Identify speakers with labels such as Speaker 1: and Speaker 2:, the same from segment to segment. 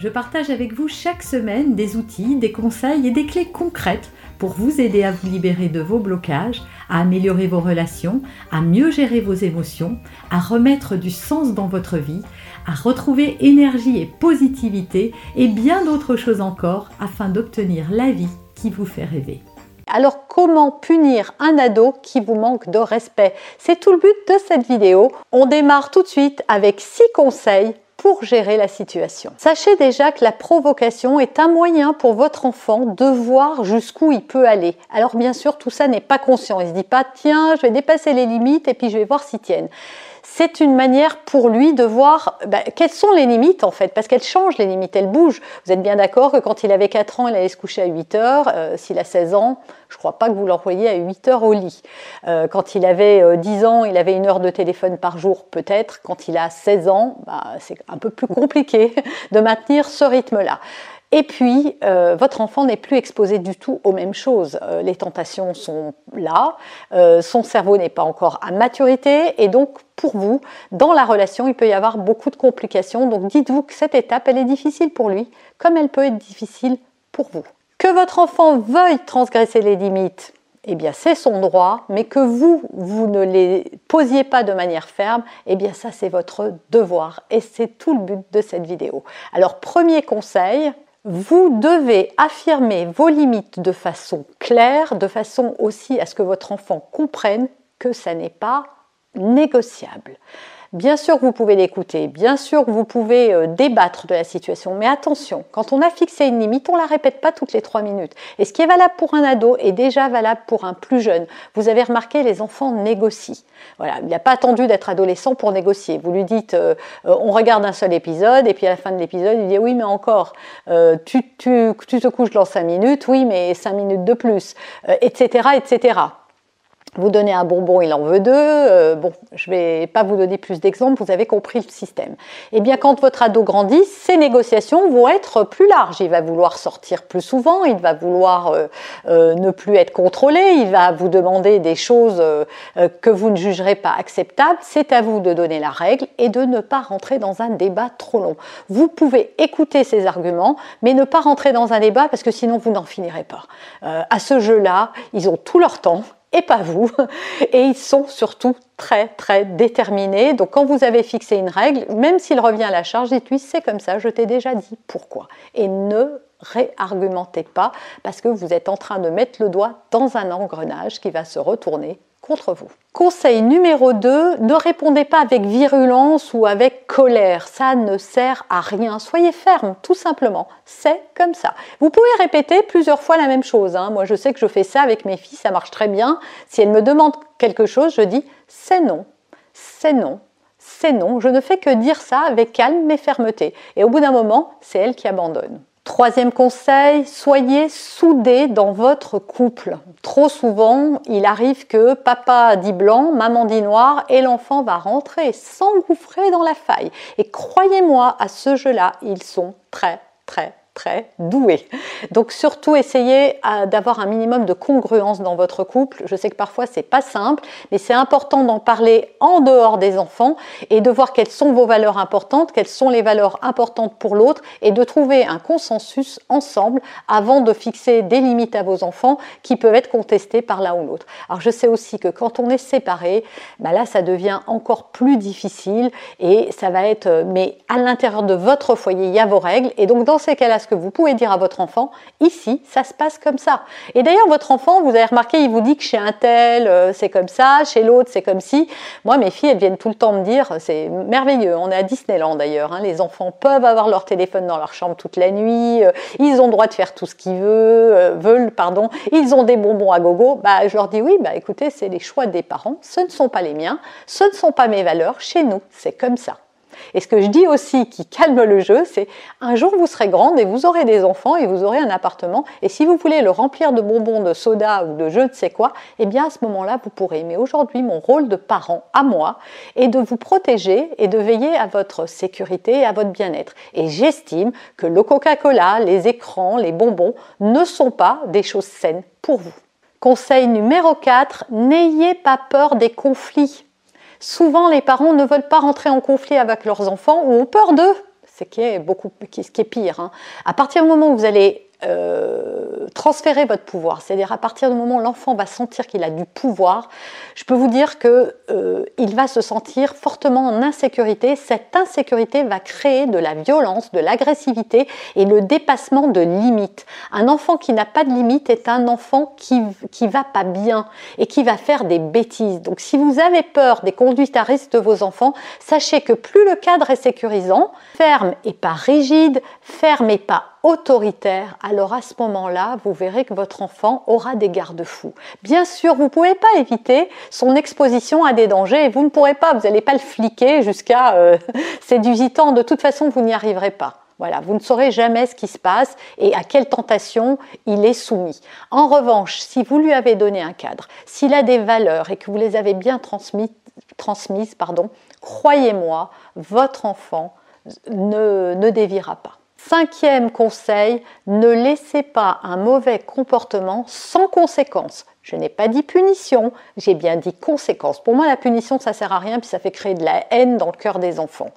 Speaker 1: je partage avec vous chaque semaine des outils, des conseils et des clés concrètes pour vous aider à vous libérer de vos blocages, à améliorer vos relations, à mieux gérer vos émotions, à remettre du sens dans votre vie, à retrouver énergie et positivité et bien d'autres choses encore afin d'obtenir la vie qui vous fait rêver.
Speaker 2: Alors comment punir un ado qui vous manque de respect? C'est tout le but de cette vidéo. On démarre tout de suite avec 6 conseils pour gérer la situation. Sachez déjà que la provocation est un moyen pour votre enfant de voir jusqu'où il peut aller. Alors bien sûr, tout ça n'est pas conscient. Il se dit pas tiens, je vais dépasser les limites et puis je vais voir s'ils tiennent c'est une manière pour lui de voir bah, quelles sont les limites en fait, parce qu'elles changent les limites, elles bougent. Vous êtes bien d'accord que quand il avait 4 ans, il allait se coucher à 8 heures. Euh, s'il a 16 ans, je ne crois pas que vous l'envoyiez à 8 heures au lit. Euh, quand il avait 10 euh, ans, il avait une heure de téléphone par jour peut-être. Quand il a 16 ans, bah, c'est un peu plus compliqué de maintenir ce rythme-là. Et puis, euh, votre enfant n'est plus exposé du tout aux mêmes choses. Euh, les tentations sont là, euh, son cerveau n'est pas encore à maturité, et donc pour vous, dans la relation, il peut y avoir beaucoup de complications. Donc dites-vous que cette étape, elle est difficile pour lui, comme elle peut être difficile pour vous. Que votre enfant veuille transgresser les limites, eh bien c'est son droit, mais que vous, vous ne les posiez pas de manière ferme, eh bien ça c'est votre devoir et c'est tout le but de cette vidéo. Alors premier conseil, vous devez affirmer vos limites de façon claire, de façon aussi à ce que votre enfant comprenne que ça n'est pas négociable. Bien sûr vous pouvez l'écouter, bien sûr vous pouvez euh, débattre de la situation, mais attention, quand on a fixé une limite, on ne la répète pas toutes les trois minutes. Et ce qui est valable pour un ado est déjà valable pour un plus jeune. Vous avez remarqué, les enfants négocient. Voilà, il n'a pas attendu d'être adolescent pour négocier. Vous lui dites, euh, euh, on regarde un seul épisode, et puis à la fin de l'épisode, il dit, oui, mais encore, tu, te couches dans cinq minutes, oui, mais cinq minutes de plus, etc., etc vous donnez un bonbon, il en veut deux. Euh, bon, je ne vais pas vous donner plus d'exemples, vous avez compris le système. Eh bien, quand votre ado grandit, ces négociations vont être plus larges. Il va vouloir sortir plus souvent, il va vouloir euh, euh, ne plus être contrôlé, il va vous demander des choses que vous ne jugerez pas acceptables. C'est à vous de donner la règle et de ne pas rentrer dans un débat trop long. Vous pouvez écouter ces arguments, mais ne pas rentrer dans un débat parce que sinon vous n'en finirez pas. à ce jeu-là, ils ont tout leur temps et pas vous. Et ils sont surtout très très déterminés. Donc quand vous avez fixé une règle, même s'il revient à la charge, dites-lui c'est comme ça, je t'ai déjà dit pourquoi. Et ne réargumentez pas parce que vous êtes en train de mettre le doigt dans un engrenage qui va se retourner vous. Conseil numéro 2, ne répondez pas avec virulence ou avec colère. Ça ne sert à rien. Soyez ferme, tout simplement. C'est comme ça. Vous pouvez répéter plusieurs fois la même chose. Hein. Moi, je sais que je fais ça avec mes filles, ça marche très bien. Si elles me demandent quelque chose, je dis c'est non, c'est non, c'est non. Je ne fais que dire ça avec calme et fermeté. Et au bout d'un moment, c'est elles qui abandonnent. Troisième conseil, soyez soudés dans votre couple. Trop souvent, il arrive que papa dit blanc, maman dit noir et l'enfant va rentrer, s'engouffrer dans la faille. Et croyez-moi, à ce jeu-là, ils sont très, très, très doué. Donc surtout essayez euh, d'avoir un minimum de congruence dans votre couple. Je sais que parfois c'est pas simple, mais c'est important d'en parler en dehors des enfants et de voir quelles sont vos valeurs importantes, quelles sont les valeurs importantes pour l'autre et de trouver un consensus ensemble avant de fixer des limites à vos enfants qui peuvent être contestées par l'un ou l'autre. Alors je sais aussi que quand on est séparé, bah là ça devient encore plus difficile et ça va être euh, mais à l'intérieur de votre foyer, il y a vos règles et donc dans ces cas-là que vous pouvez dire à votre enfant, ici, ça se passe comme ça. Et d'ailleurs, votre enfant, vous avez remarqué, il vous dit que chez un tel, euh, c'est comme ça, chez l'autre, c'est comme si. Moi, mes filles, elles viennent tout le temps me dire, c'est merveilleux. On est à Disneyland d'ailleurs. Hein. les enfants peuvent avoir leur téléphone dans leur chambre toute la nuit. Euh, ils ont le droit de faire tout ce qu'ils veulent, euh, veulent. Pardon. Ils ont des bonbons à gogo. Bah, je leur dis oui, bah, écoutez, c'est les choix des parents. Ce ne sont pas les miens. Ce ne sont pas mes valeurs. Chez nous, c'est comme ça. Et ce que je dis aussi qui calme le jeu, c'est un jour vous serez grande et vous aurez des enfants et vous aurez un appartement. Et si vous voulez le remplir de bonbons, de soda ou de je ne sais quoi, eh bien à ce moment-là, vous pourrez. Mais aujourd'hui, mon rôle de parent à moi est de vous protéger et de veiller à votre sécurité et à votre bien-être. Et j'estime que le Coca-Cola, les écrans, les bonbons ne sont pas des choses saines pour vous. Conseil numéro 4, n'ayez pas peur des conflits. Souvent, les parents ne veulent pas rentrer en conflit avec leurs enfants ou ont peur d'eux. C'est qui est beaucoup, ce qui est pire. Hein. À partir du moment où vous allez euh, transférer votre pouvoir, c'est-à-dire à partir du moment où l'enfant va sentir qu'il a du pouvoir, je peux vous dire que euh, il va se sentir fortement en insécurité. Cette insécurité va créer de la violence, de l'agressivité et le dépassement de limites. Un enfant qui n'a pas de limites est un enfant qui qui va pas bien et qui va faire des bêtises. Donc si vous avez peur des conduites à risque de vos enfants, sachez que plus le cadre est sécurisant, ferme et pas rigide, ferme et pas autoritaire, alors à ce moment-là, vous verrez que votre enfant aura des garde-fous. Bien sûr, vous ne pouvez pas éviter son exposition à des dangers vous ne pourrez pas, vous n'allez pas le fliquer jusqu'à euh, ses 18 ans. De toute façon, vous n'y arriverez pas. Voilà, vous ne saurez jamais ce qui se passe et à quelle tentation il est soumis. En revanche, si vous lui avez donné un cadre, s'il a des valeurs et que vous les avez bien transmises, croyez-moi, votre enfant ne, ne déviera pas. Cinquième conseil, ne laissez pas un mauvais comportement sans conséquence. Je n'ai pas dit punition, j'ai bien dit conséquence. Pour moi, la punition, ça sert à rien, puis ça fait créer de la haine dans le cœur des enfants.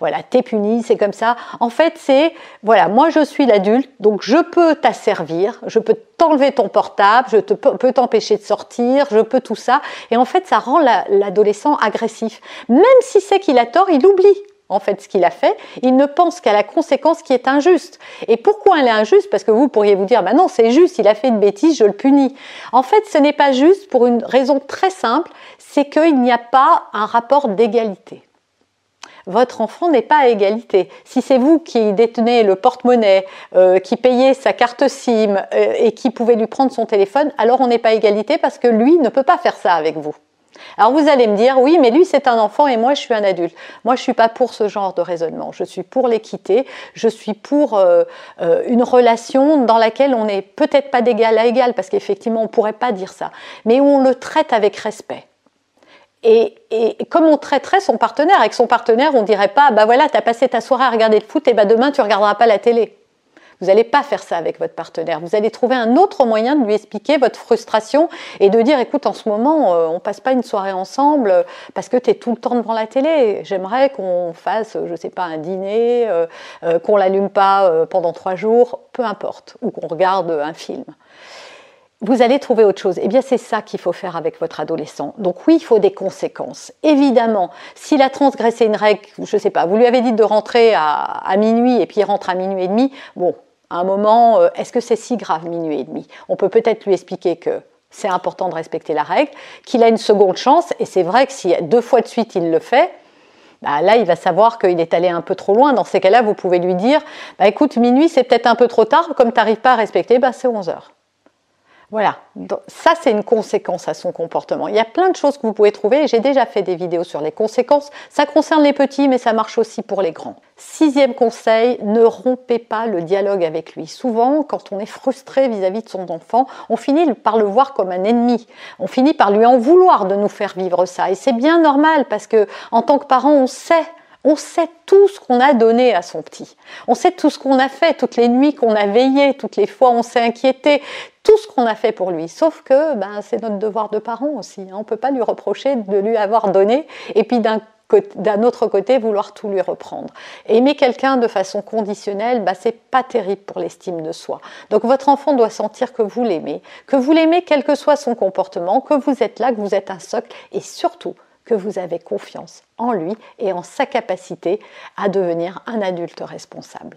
Speaker 2: Voilà, t'es puni, c'est comme ça. En fait, c'est, voilà, moi je suis l'adulte, donc je peux t'asservir, je peux t'enlever ton portable, je peux t'empêcher de sortir, je peux tout ça. Et en fait, ça rend l'adolescent agressif. Même si c'est qu'il a tort, il oublie en fait ce qu'il a fait, il ne pense qu'à la conséquence qui est injuste. Et pourquoi elle est injuste? Parce que vous pourriez vous dire, bah non, c'est juste, il a fait une bêtise, je le punis. En fait, ce n'est pas juste pour une raison très simple, c'est qu'il n'y a pas un rapport d'égalité. Votre enfant n'est pas à égalité. Si c'est vous qui détenez le porte-monnaie, euh, qui payez sa carte SIM euh, et qui pouvez lui prendre son téléphone, alors on n'est pas à égalité parce que lui ne peut pas faire ça avec vous. Alors vous allez me dire, oui, mais lui c'est un enfant et moi je suis un adulte. Moi je suis pas pour ce genre de raisonnement. Je suis pour l'équité. Je suis pour euh, euh, une relation dans laquelle on n'est peut-être pas d'égal à égal, parce qu'effectivement on pourrait pas dire ça, mais où on le traite avec respect. Et, comme on traiterait son partenaire, avec son partenaire, on dirait pas, bah voilà, tu as passé ta soirée à regarder le foot, et bah demain tu regarderas pas la télé. Vous n'allez pas faire ça avec votre partenaire. Vous allez trouver un autre moyen de lui expliquer votre frustration et de dire écoute, en ce moment, euh, on passe pas une soirée ensemble euh, parce que tu es tout le temps devant la télé. J'aimerais qu'on fasse, je sais pas, un dîner, euh, qu'on l'allume pas pendant trois jours, peu importe, ou qu'on regarde un film vous allez trouver autre chose. Eh bien, c'est ça qu'il faut faire avec votre adolescent. Donc oui, il faut des conséquences. Évidemment, s'il a transgressé une règle, je ne sais pas, vous lui avez dit de rentrer à, minuit et puis il rentre à minuit et demi, bon, à un moment, euh, est-ce que c'est si grave minuit et demi? On peut peut-être lui expliquer que c'est important de respecter la règle, qu'il a une seconde chance, et c'est vrai que si deux fois de suite il le fait, bah là, il va savoir qu'il est allé un peu trop loin. Dans ces cas-là, vous pouvez lui dire, bah, écoute, minuit, c'est peut-être un peu trop tard, comme tu n'arrives pas à respecter, bah, c'est 11 heures. Voilà, ça c'est une conséquence à son comportement. Il y a plein de choses que vous pouvez trouver, j'ai déjà fait des vidéos sur les conséquences. Ça concerne les petits, mais ça marche aussi pour les grands. Sixième conseil, ne rompez pas le dialogue avec lui. Souvent, quand on est frustré vis-à-vis -vis de son enfant, on finit par le voir comme un ennemi. On finit par lui en vouloir de nous faire vivre ça. Et c'est bien normal parce que en tant que parent, on sait on sait tout ce qu'on a donné à son petit. On sait tout ce qu'on a fait, toutes les nuits qu'on a veillé, toutes les fois où on s'est inquiété, tout ce qu'on a fait pour lui. Sauf que ben, c'est notre devoir de parent aussi. Hein. On ne peut pas lui reprocher de lui avoir donné et puis d'un autre côté, vouloir tout lui reprendre. Aimer quelqu'un de façon conditionnelle, bah, c'est pas terrible pour l'estime de soi. Donc votre enfant doit sentir que vous l'aimez, que vous l'aimez quel que soit son comportement, que vous êtes là, que vous êtes un socle, et surtout que vous avez confiance en lui et en sa capacité à devenir un adulte responsable.